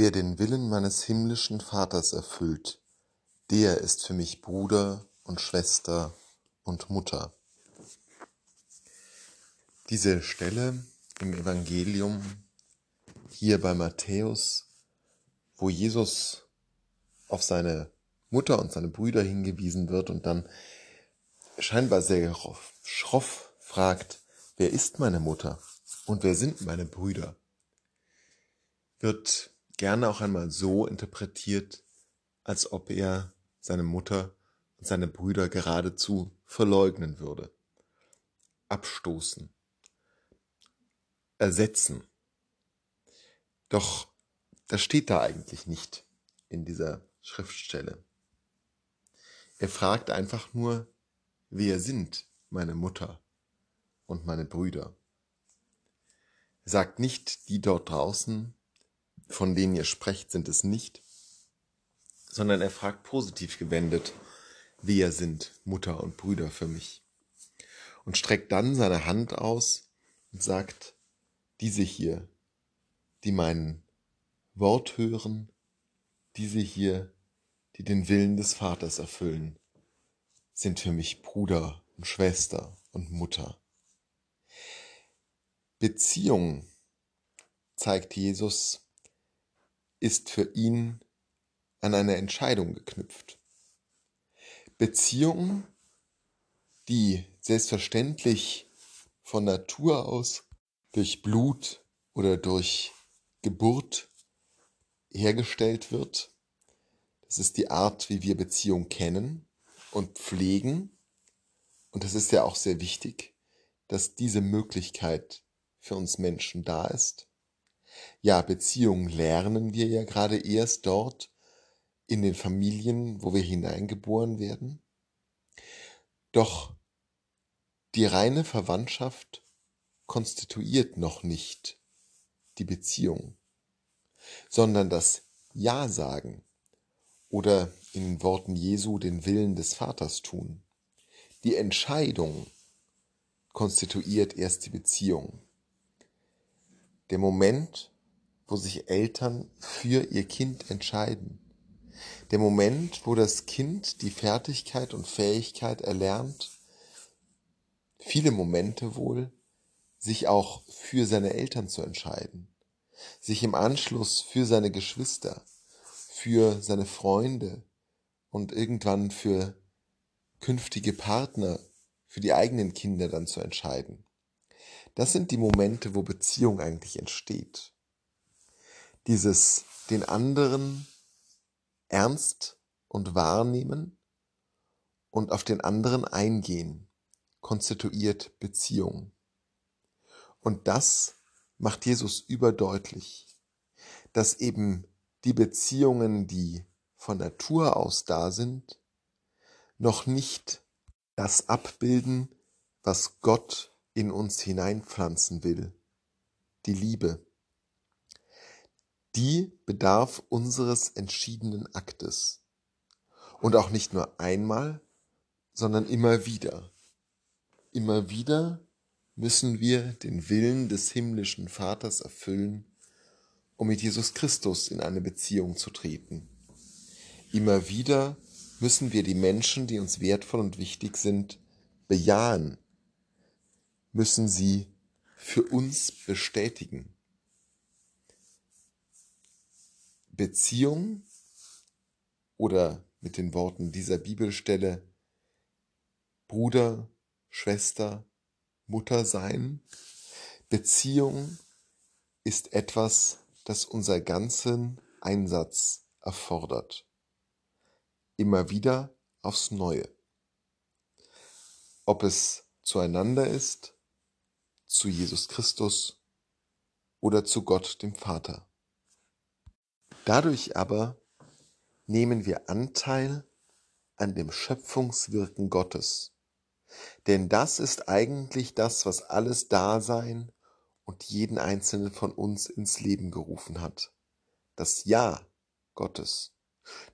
Wer den Willen meines himmlischen Vaters erfüllt, der ist für mich Bruder und Schwester und Mutter. Diese Stelle im Evangelium hier bei Matthäus, wo Jesus auf seine Mutter und seine Brüder hingewiesen wird und dann scheinbar sehr schroff fragt, wer ist meine Mutter und wer sind meine Brüder, wird gerne auch einmal so interpretiert, als ob er seine Mutter und seine Brüder geradezu verleugnen würde, abstoßen, ersetzen. Doch das steht da eigentlich nicht in dieser Schriftstelle. Er fragt einfach nur, wer sind meine Mutter und meine Brüder? Er sagt nicht, die dort draußen, von denen ihr sprecht, sind es nicht, sondern er fragt positiv gewendet, wer sind Mutter und Brüder für mich? Und streckt dann seine Hand aus und sagt, diese hier, die mein Wort hören, diese hier, die den Willen des Vaters erfüllen, sind für mich Bruder und Schwester und Mutter. Beziehung, zeigt Jesus, ist für ihn an eine Entscheidung geknüpft. Beziehung, die selbstverständlich von Natur aus durch Blut oder durch Geburt hergestellt wird. Das ist die Art, wie wir Beziehung kennen und pflegen. Und es ist ja auch sehr wichtig, dass diese Möglichkeit für uns Menschen da ist. Ja, Beziehungen lernen wir ja gerade erst dort in den Familien, wo wir hineingeboren werden. Doch die reine Verwandtschaft konstituiert noch nicht die Beziehung, sondern das Ja sagen oder in Worten Jesu den Willen des Vaters tun. Die Entscheidung konstituiert erst die Beziehung. Der Moment, wo sich Eltern für ihr Kind entscheiden. Der Moment, wo das Kind die Fertigkeit und Fähigkeit erlernt, viele Momente wohl, sich auch für seine Eltern zu entscheiden, sich im Anschluss für seine Geschwister, für seine Freunde und irgendwann für künftige Partner, für die eigenen Kinder dann zu entscheiden. Das sind die Momente, wo Beziehung eigentlich entsteht. Dieses den anderen ernst und wahrnehmen und auf den anderen eingehen, konstituiert Beziehung. Und das macht Jesus überdeutlich, dass eben die Beziehungen, die von Natur aus da sind, noch nicht das abbilden, was Gott in uns hineinpflanzen will, die Liebe. Die bedarf unseres entschiedenen Aktes. Und auch nicht nur einmal, sondern immer wieder. Immer wieder müssen wir den Willen des himmlischen Vaters erfüllen, um mit Jesus Christus in eine Beziehung zu treten. Immer wieder müssen wir die Menschen, die uns wertvoll und wichtig sind, bejahen, müssen sie für uns bestätigen. Beziehung oder mit den Worten dieser Bibelstelle Bruder, Schwester, Mutter sein. Beziehung ist etwas, das unser ganzen Einsatz erfordert. Immer wieder aufs Neue. Ob es zueinander ist, zu Jesus Christus oder zu Gott dem Vater. Dadurch aber nehmen wir Anteil an dem Schöpfungswirken Gottes denn das ist eigentlich das, was alles Dasein und jeden einzelnen von uns ins Leben gerufen hat. Das Ja Gottes.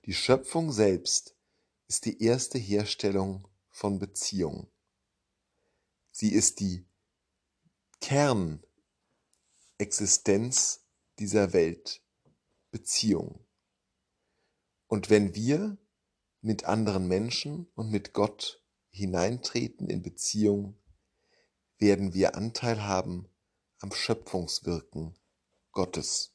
Die Schöpfung selbst ist die erste Herstellung von Beziehung. Sie ist die Kernexistenz dieser Welt. Beziehung. Und wenn wir mit anderen Menschen und mit Gott hineintreten in Beziehung, werden wir Anteil haben am Schöpfungswirken Gottes.